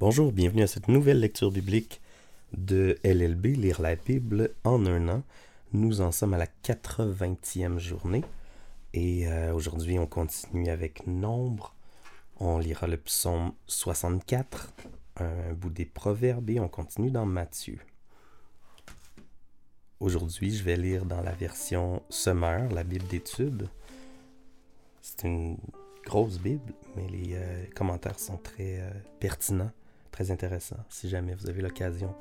Bonjour, bienvenue à cette nouvelle lecture biblique de LLB, Lire la Bible en un an. Nous en sommes à la 80e journée et euh, aujourd'hui on continue avec Nombre. On lira le psaume 64, un bout des proverbes et on continue dans Matthieu. Aujourd'hui je vais lire dans la version Summer, la Bible d'études. C'est une grosse Bible, mais les euh, commentaires sont très euh, pertinents, très intéressants. Si jamais vous avez l'occasion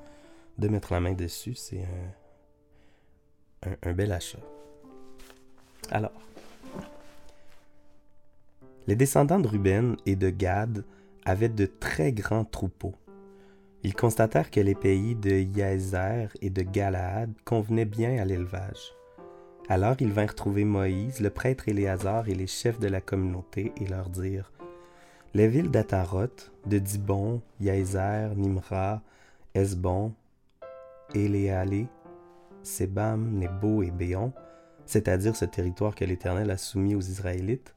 de mettre la main dessus, c'est un, un, bel achat. Alors, les descendants de Ruben et de Gad avaient de très grands troupeaux. Ils constatèrent que les pays de Yaézer et de Galaad convenaient bien à l'élevage. Alors ils vinrent trouver Moïse, le prêtre Éléazar et les chefs de la communauté et leur dirent Les villes d'Ataroth, de Dibon, Yaézer, Nimra, Esbon, Éléalé, Sebam, Nebo et Béon, c'est-à-dire ce territoire que l'Éternel a soumis aux Israélites,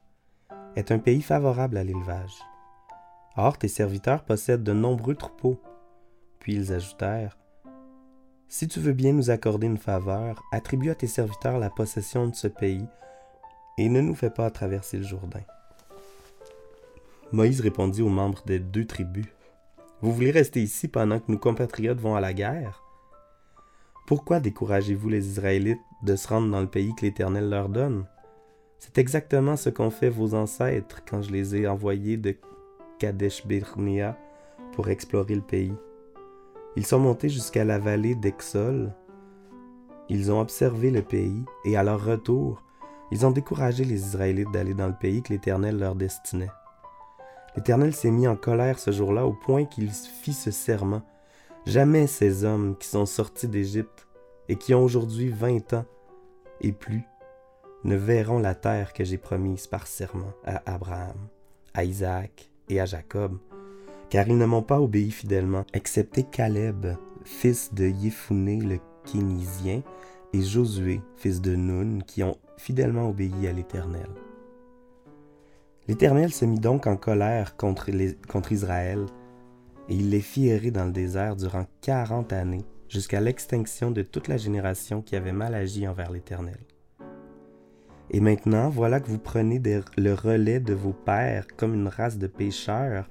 est un pays favorable à l'élevage. Or tes serviteurs possèdent de nombreux troupeaux. Puis ils ajoutèrent si tu veux bien nous accorder une faveur, attribue à tes serviteurs la possession de ce pays, et ne nous fais pas traverser le Jourdain. Moïse répondit aux membres des deux tribus. Vous voulez rester ici pendant que nos compatriotes vont à la guerre? Pourquoi découragez-vous les Israélites de se rendre dans le pays que l'Éternel leur donne? C'est exactement ce qu'ont fait vos ancêtres quand je les ai envoyés de Kadesh Birnia pour explorer le pays. Ils sont montés jusqu'à la vallée d'Exol. Ils ont observé le pays et à leur retour, ils ont découragé les Israélites d'aller dans le pays que l'Éternel leur destinait. L'Éternel s'est mis en colère ce jour-là au point qu'il fit ce serment. Jamais ces hommes qui sont sortis d'Égypte et qui ont aujourd'hui vingt ans et plus ne verront la terre que j'ai promise par serment à Abraham, à Isaac et à Jacob, car ils ne m'ont pas obéi fidèlement, excepté Caleb, fils de Yéphuné le Kénisien, et Josué, fils de Nun, qui ont fidèlement obéi à l'Éternel. L'Éternel se mit donc en colère contre, Israël, et il les fit errer dans le désert durant quarante années, jusqu'à l'extinction de toute la génération qui avait mal agi envers l'Éternel. Et maintenant, voilà que vous prenez le relais de vos pères comme une race de pécheurs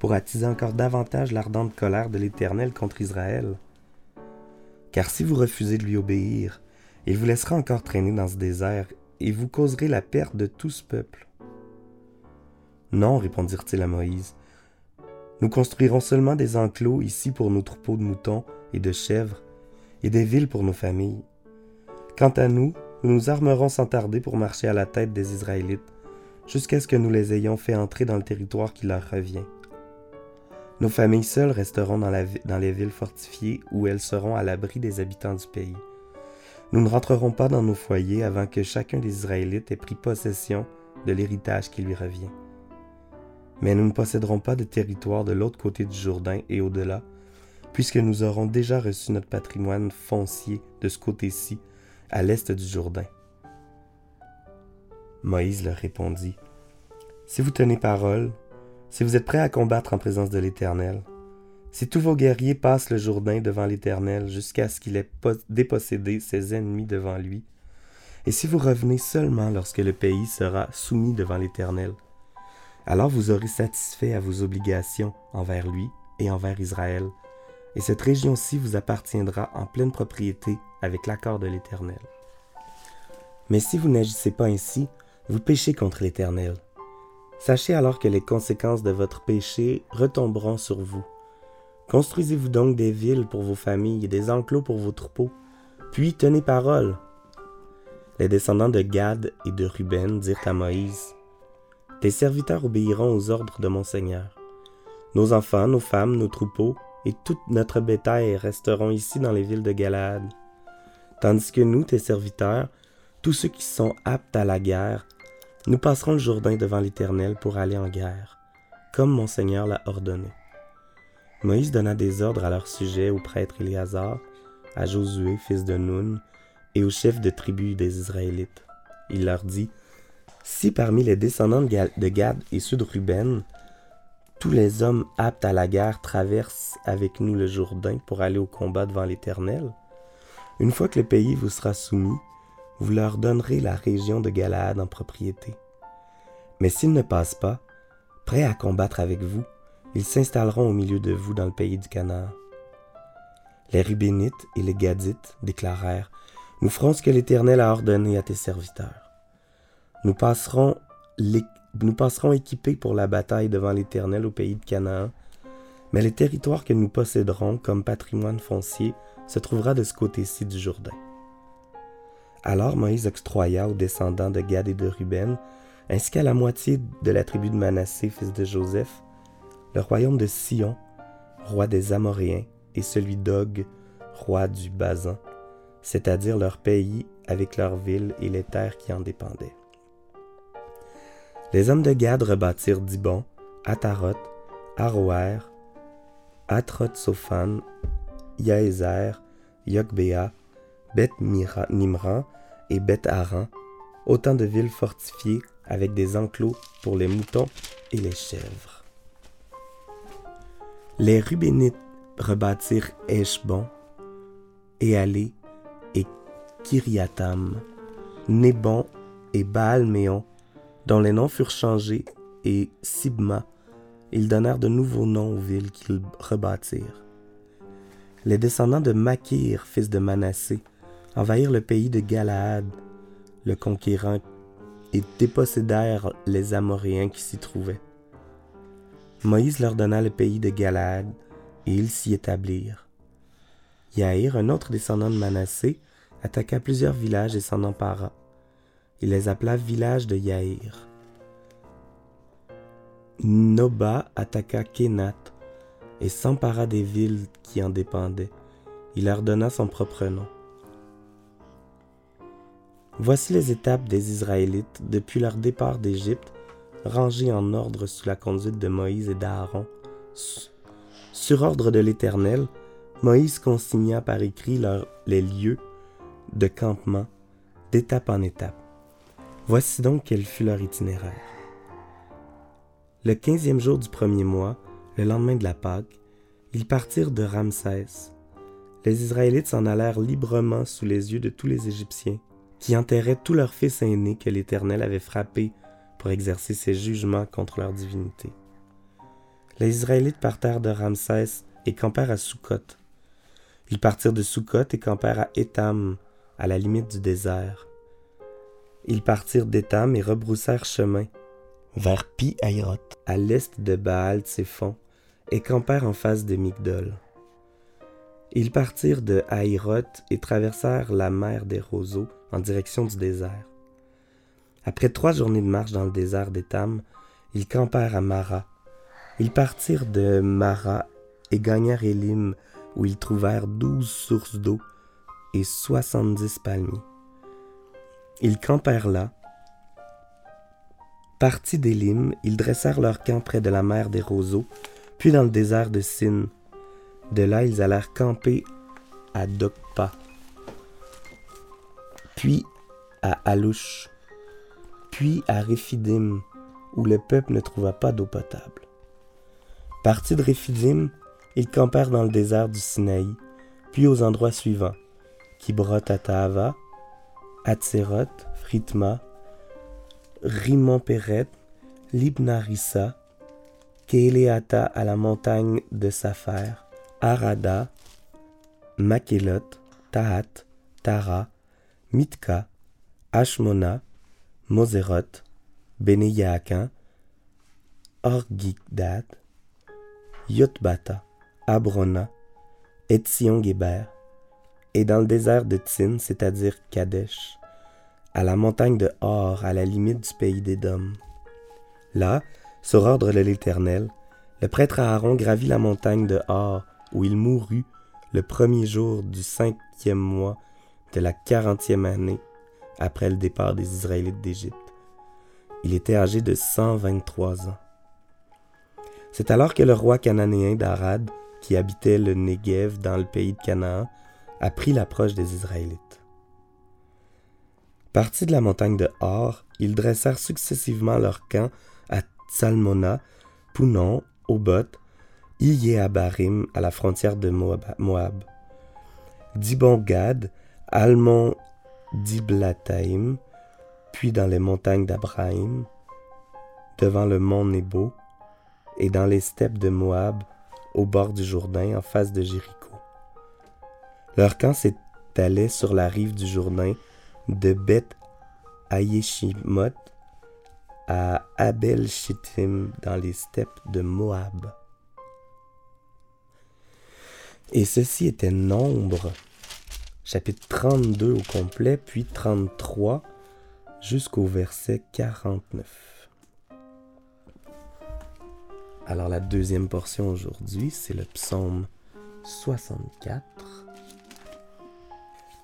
pour attiser encore davantage l'ardente colère de l'Éternel contre Israël. Car si vous refusez de lui obéir, il vous laissera encore traîner dans ce désert, et vous causerez la perte de tout ce peuple. Non, répondirent-ils à Moïse, nous construirons seulement des enclos ici pour nos troupeaux de moutons et de chèvres, et des villes pour nos familles. Quant à nous, nous nous armerons sans tarder pour marcher à la tête des Israélites, jusqu'à ce que nous les ayons fait entrer dans le territoire qui leur revient. Nos familles seules resteront dans, les villes fortifiées où elles seront à l'abri des habitants du pays. Nous ne rentrerons pas dans nos foyers avant que chacun des Israélites ait pris possession de l'héritage qui lui revient. Mais nous ne posséderons pas de territoire de l'autre côté du Jourdain et au-delà, puisque nous aurons déjà reçu notre patrimoine foncier de ce côté-ci, à l'est du Jourdain. Moïse leur répondit, Si vous tenez parole, si vous êtes prêts à combattre en présence de l'Éternel, si tous vos guerriers passent le Jourdain devant l'Éternel jusqu'à ce qu'il ait dépossédé ses ennemis devant lui, et si vous revenez seulement lorsque le pays sera soumis devant l'Éternel, alors vous aurez satisfait à vos obligations envers lui et envers Israël, et cette région-ci vous appartiendra en pleine propriété avec l'accord de l'Éternel. Mais si vous n'agissez pas ainsi, vous péchez contre l'Éternel, Sachez alors que les conséquences de votre péché retomberont sur vous. Construisez-vous donc des villes pour vos familles et des enclos pour vos troupeaux, puis tenez parole. Les descendants de Gad et de Ruben dirent à Moïse, Tes serviteurs obéiront aux ordres de mon Seigneur. Nos enfants, nos femmes, nos troupeaux et tout notre bétail resteront ici dans les villes de Galaad. Tandis que nous, tes serviteurs, tous ceux qui sont aptes à la guerre, nous passerons le Jourdain devant l'Éternel pour aller en guerre, comme mon Seigneur l'a ordonné. Moïse donna des ordres à leur sujet au prêtre Éléazar, à Josué, fils de Nun, et aux chefs de tribus des Israélites. Il leur dit Si parmi les descendants de Gad et ceux de Ruben, tous les hommes aptes à la guerre traversent avec nous le Jourdain pour aller au combat devant l'Éternel, une fois que le pays vous sera soumis, vous leur donnerez la région de Galaad en propriété. Mais s'ils ne passent pas, prêts à combattre avec vous, ils s'installeront au milieu de vous dans le pays du Canaan. Les Rubénites et les Gadites déclarèrent Nous ferons ce que l'Éternel a ordonné à tes serviteurs. Nous passerons, nous passerons équipés pour la bataille devant l'Éternel au pays de Canaan, mais les territoires que nous posséderons comme patrimoine foncier se trouvera de ce côté-ci du Jourdain. Alors Moïse octroya aux descendants de Gad et de Ruben, ainsi qu'à la moitié de la tribu de Manassé, fils de Joseph, le royaume de Sion, roi des Amoréens, et celui d'Og, roi du Bazan, c'est-à-dire leur pays avec leurs villes et les terres qui en dépendaient. Les hommes de Gad rebâtirent Dibon, Ataroth, Aroer, Atroth-Sophan, Yaézer, Yokbéa, Beth Nimran et Beth Aran, autant de villes fortifiées avec des enclos pour les moutons et les chèvres. Les Rubénites rebâtirent Eshbon, Éalé et Kiriatam, Nébon et Baalméon, dont les noms furent changés, et Sibma. Ils donnèrent de nouveaux noms aux villes qu'ils rebâtirent. Les descendants de Makir, fils de Manassé, envahirent le pays de Galaad, le conquérant, et dépossédèrent les Amoréens qui s'y trouvaient. Moïse leur donna le pays de Galaad, et ils s'y établirent. Yaïr, un autre descendant de Manassé, attaqua plusieurs villages et s'en empara. Il les appela villages de Yaïr. Noba attaqua Kénat et s'empara des villes qui en dépendaient. Il leur donna son propre nom. Voici les étapes des Israélites depuis leur départ d'Égypte, rangées en ordre sous la conduite de Moïse et d'Aaron. Sur ordre de l'Éternel, Moïse consigna par écrit les lieux de campement d'étape en étape. Voici donc quel fut leur itinéraire. Le quinzième jour du premier mois, le lendemain de la Pâque, ils partirent de Ramsès. Les Israélites s'en allèrent librement sous les yeux de tous les Égyptiens, qui enterraient tous leurs fils aînés que l'Éternel avait frappés pour exercer ses jugements contre leur divinité. Les Israélites partèrent de Ramsès et campèrent à Sukkot. Ils partirent de Sukkot et campèrent à Étam, à la limite du désert. Ils partirent d'Étam et rebroussèrent chemin vers Pi Haïroth, à l'est de Baal Tsephon, et campèrent en face de Migdol. Ils partirent de Haïroth et traversèrent la mer des roseaux en direction du désert. Après trois journées de marche dans le désert d'Étam, ils campèrent à Mara. Ils partirent de Mara et gagnèrent Élim, où ils trouvèrent douze sources d'eau et soixante-dix palmiers. Ils campèrent là. Partis d'Élim, ils dressèrent leur camp près de la mer des roseaux, puis dans le désert de Sin. De là, ils allèrent camper à Dokpa, puis à Alouche, puis à Réphidim, où le peuple ne trouva pas d'eau potable. Partis de Réphidim, ils campèrent dans le désert du Sinaï, puis aux endroits suivants Kibrot Atahava, Atzeroth, Fritma, Rimon Peret, Libnarissa, Kéléata à la montagne de Sapher, Arada, Makélot, Tahat, Tara, Mitka, Ashmona, Moseroth, Beneyaakin, Orgigdad, Yotbata, Abrona, Etzion-Géber, et dans le désert de Tsin, c'est-à-dire Kadesh, à la montagne de Or, à la limite du pays d'Édom. Là, sur ordre de l'Éternel, le prêtre Aaron gravit la montagne de Or, où il mourut le premier jour du cinquième mois de la quarantième année après le départ des Israélites d'Égypte. Il était âgé de 123 ans. C'est alors que le roi cananéen d'Arad, qui habitait le Negev dans le pays de Canaan, apprit l'approche des Israélites. Partis de la montagne de Or, ils dressèrent successivement leur camp Salmona, Pounon, Obot, Iyéabarim à la frontière de Moab, Dibon-Gad, Almon Diblataim, puis dans les montagnes d'Abraham, devant le mont Nebo, et dans les steppes de Moab, au bord du Jourdain, en face de Jéricho. Leur camp s'étalait sur la rive du Jourdain, de Beth Ayeshimot à Abel Shittim dans les steppes de Moab. Et ceci était nombre, chapitre 32 au complet, puis 33 jusqu'au verset 49. Alors la deuxième portion aujourd'hui, c'est le psaume 64.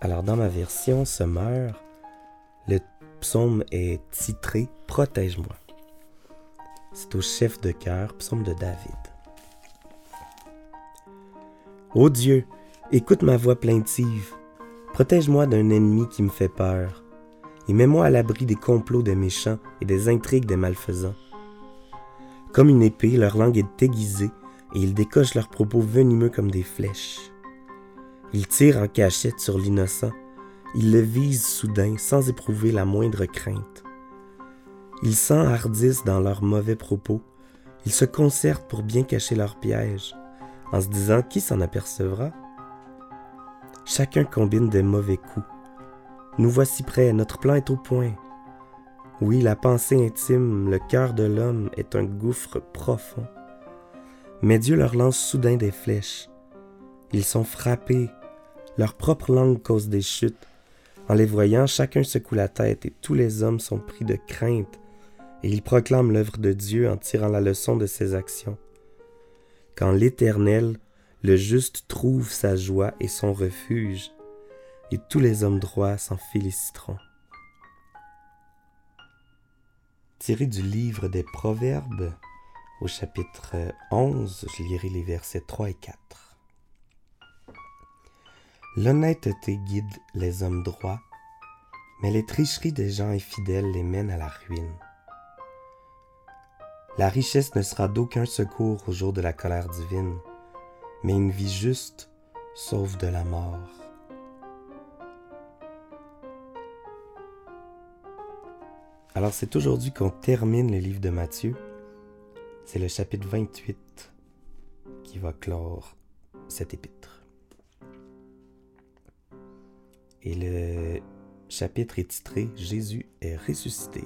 Alors dans ma version Semeur, le psaume est titré Protège-moi. C'est au chef de cœur, psaume de David. Ô Dieu, écoute ma voix plaintive. Protège-moi d'un ennemi qui me fait peur, et mets-moi à l'abri des complots des méchants et des intrigues des malfaisants. Comme une épée, leur langue est aiguisée, et ils décochent leurs propos venimeux comme des flèches. Ils tirent en cachette sur l'innocent, ils le visent soudain sans éprouver la moindre crainte. Ils s'enhardissent dans leurs mauvais propos, ils se concertent pour bien cacher leurs pièges, en se disant qui s'en apercevra. Chacun combine des mauvais coups. Nous voici prêts, notre plan est au point. Oui, la pensée intime, le cœur de l'homme est un gouffre profond. Mais Dieu leur lance soudain des flèches. Ils sont frappés, leur propre langue cause des chutes. En les voyant, chacun secoue la tête et tous les hommes sont pris de crainte, et ils proclament l'œuvre de Dieu en tirant la leçon de ses actions. Quand l'Éternel, le juste, trouve sa joie et son refuge, et tous les hommes droits s'en féliciteront. Tiré du livre des Proverbes, au chapitre 11, je lirai les versets 3 et 4. L'honnêteté guide les hommes droits, mais les tricheries des gens infidèles les mènent à la ruine. La richesse ne sera d'aucun secours au jour de la colère divine, mais une vie juste sauve de la mort. Alors c'est aujourd'hui qu'on termine le livre de Matthieu. C'est le chapitre 28 qui va clore cet épître. Et le chapitre est titré Jésus est ressuscité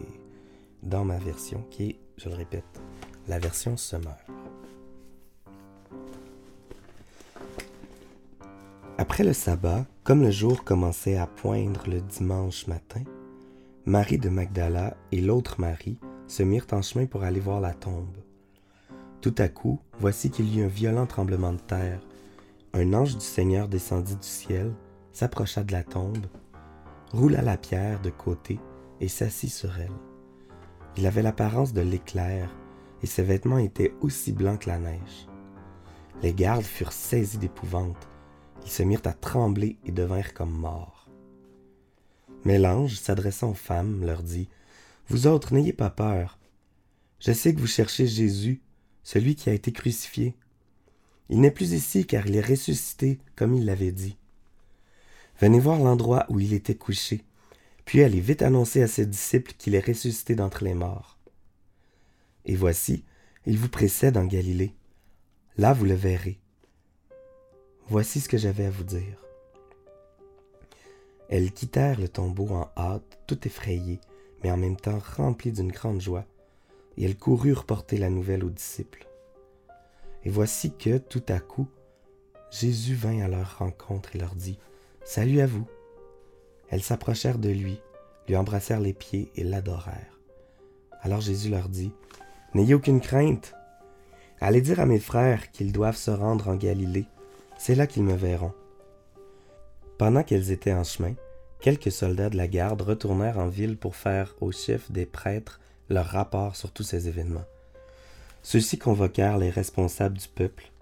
dans ma version qui est, je le répète, la version Semeur. Après le sabbat, comme le jour commençait à poindre le dimanche matin, Marie de Magdala et l'autre Marie se mirent en chemin pour aller voir la tombe. Tout à coup, voici qu'il y eut un violent tremblement de terre. Un ange du Seigneur descendit du ciel s'approcha de la tombe, roula la pierre de côté et s'assit sur elle. Il avait l'apparence de l'éclair, et ses vêtements étaient aussi blancs que la neige. Les gardes furent saisis d'épouvante, ils se mirent à trembler et devinrent comme morts. Mais l'ange, s'adressant aux femmes, leur dit, Vous autres, n'ayez pas peur. Je sais que vous cherchez Jésus, celui qui a été crucifié. Il n'est plus ici car il est ressuscité, comme il l'avait dit. Venez voir l'endroit où il était couché, puis allez vite annoncer à ses disciples qu'il est ressuscité d'entre les morts. Et voici, il vous précède en Galilée. Là vous le verrez. Voici ce que j'avais à vous dire. Elles quittèrent le tombeau en hâte, tout effrayées, mais en même temps remplies d'une grande joie, et elles coururent porter la nouvelle aux disciples. Et voici que, tout à coup, Jésus vint à leur rencontre et leur dit, Salut à vous. Elles s'approchèrent de lui, lui embrassèrent les pieds et l'adorèrent. Alors Jésus leur dit, N'ayez aucune crainte. Allez dire à mes frères qu'ils doivent se rendre en Galilée, c'est là qu'ils me verront. Pendant qu'elles étaient en chemin, quelques soldats de la garde retournèrent en ville pour faire au chef des prêtres leur rapport sur tous ces événements. Ceux-ci convoquèrent les responsables du peuple,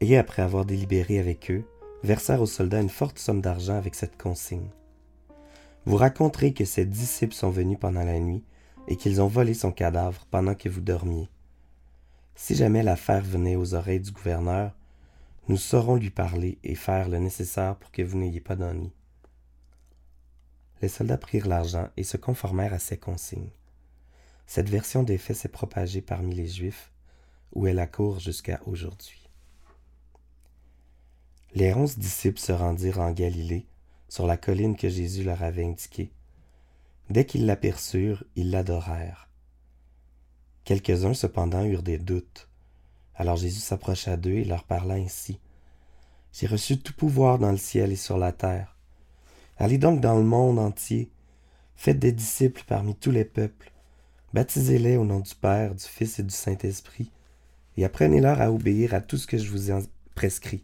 et après avoir délibéré avec eux, versèrent aux soldats une forte somme d'argent avec cette consigne. Vous raconterez que ses disciples sont venus pendant la nuit et qu'ils ont volé son cadavre pendant que vous dormiez. Si jamais l'affaire venait aux oreilles du gouverneur, nous saurons lui parler et faire le nécessaire pour que vous n'ayez pas d'ennui. Les soldats prirent l'argent et se conformèrent à ses consignes. Cette version des faits s'est propagée parmi les Juifs, où elle accourt jusqu'à aujourd'hui. Les onze disciples se rendirent en Galilée, sur la colline que Jésus leur avait indiquée. Dès qu'ils l'aperçurent, ils l'adorèrent. Quelques-uns cependant eurent des doutes. Alors Jésus s'approcha d'eux et leur parla ainsi. J'ai reçu tout pouvoir dans le ciel et sur la terre. Allez donc dans le monde entier, faites des disciples parmi tous les peuples, baptisez-les au nom du Père, du Fils et du Saint-Esprit, et apprenez-leur à obéir à tout ce que je vous ai prescrit.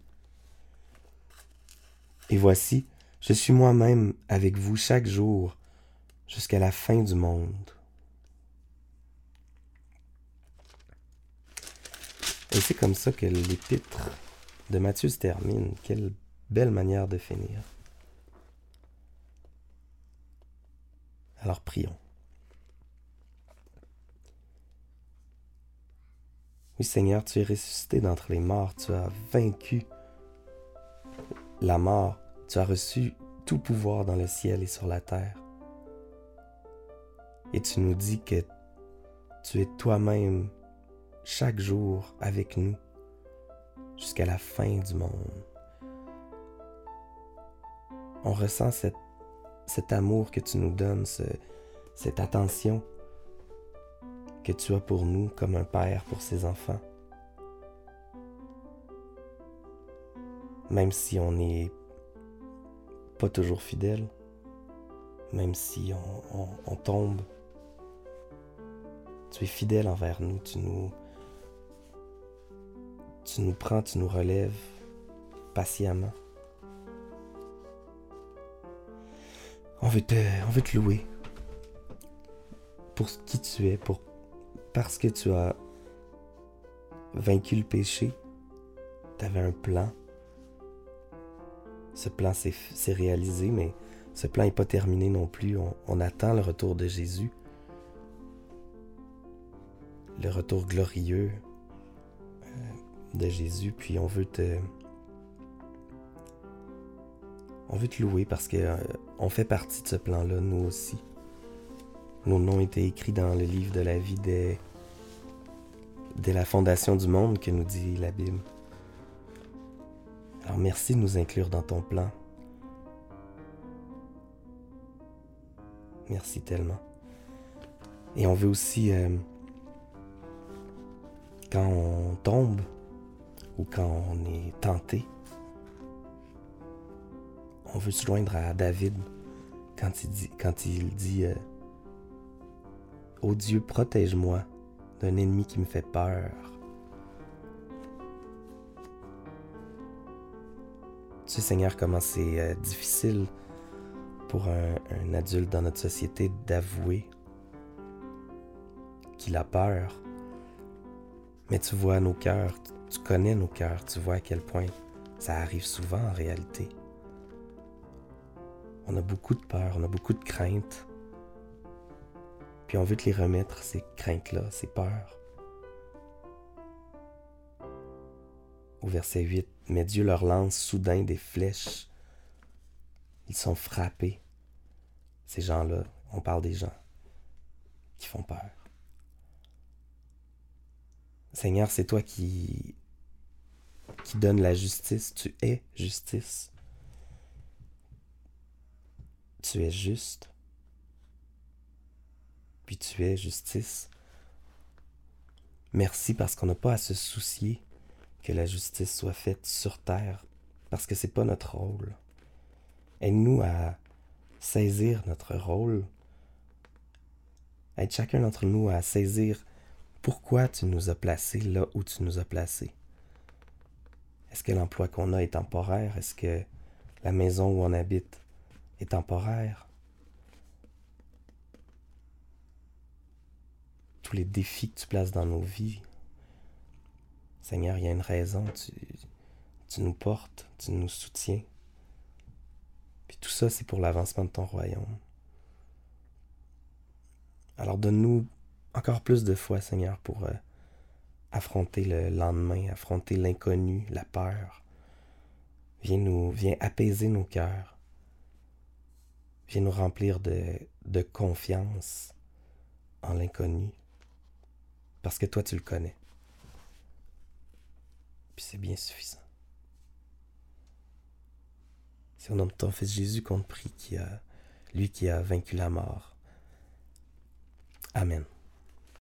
Et voici, je suis moi-même avec vous chaque jour jusqu'à la fin du monde. Et c'est comme ça que l'épître de Matthieu se termine. Quelle belle manière de finir. Alors prions. Oui Seigneur, tu es ressuscité d'entre les morts, tu as vaincu la mort, tu as reçu tout pouvoir dans le ciel et sur la terre. Et tu nous dis que tu es toi-même chaque jour avec nous jusqu'à la fin du monde. On ressent cet amour que tu nous donnes, cette attention que tu as pour nous comme un père pour ses enfants. Même si on n'est pas toujours fidèle, même si on tombe, tu es fidèle envers nous, tu nous, tu nous prends, tu nous relèves patiemment. On veut te, on veut te louer pour qui tu es, pour, parce que tu as vaincu le péché. Tu avais un plan. Ce plan s'est réalisé, mais ce plan n'est pas terminé non plus. on attend le retour de Jésus. Le retour glorieux, de Jésus, puis on veut te on veut te louer parce que euh, on fait partie de ce plan-là nous aussi. Nos noms étaient écrits dans le livre de la vie dès, dès la fondation du monde que nous dit la Bible. Alors merci de nous inclure dans ton plan. Merci tellement. Et on veut aussi, euh, quand on tombe, ou quand on est tenté, on veut se joindre à David quand il dit, euh, Ô Dieu, protège-moi d'un ennemi qui me fait peur. Seigneur, comment c'est euh, difficile pour un, un adulte dans notre société d'avouer qu'il a peur. Mais tu vois nos cœurs, tu connais nos cœurs, tu vois à quel point ça arrive souvent en réalité. On a beaucoup de peur, on a beaucoup de craintes. Puis on veut te les remettre, ces craintes-là, ces peurs. Au verset 8, mais Dieu leur lance soudain des flèches. Ils sont frappés. Ces gens-là, on parle des gens qui font peur. Seigneur, c'est toi qui, qui donne la justice. Tu es justice. Tu es juste. Puis tu es justice. Merci parce qu'on n'a pas à se soucier que la justice soit faite sur terre, parce que c'est pas notre rôle. Aide-nous à saisir notre rôle. Aide chacun d'entre nous à saisir pourquoi tu nous as placés là où tu nous as placés. Est-ce que l'emploi qu'on a est temporaire? Est-ce que la maison où on habite est temporaire? Tous les défis que tu places dans nos vies, Seigneur, il y a une raison. Tu, nous portes, tu nous soutiens. Puis tout ça, c'est pour l'avancement de ton royaume. Alors donne-nous encore plus de foi, Seigneur, pour, euh, affronter le lendemain, affronter l'inconnu, la peur. Viens nous, viens apaiser nos cœurs. Viens nous remplir de confiance en l'inconnu. Parce que toi, tu le connais. Puis c'est bien suffisant. C'est au nom de ton Fils Jésus qu'on te prie, qui a, lui qui a vaincu la mort. Amen.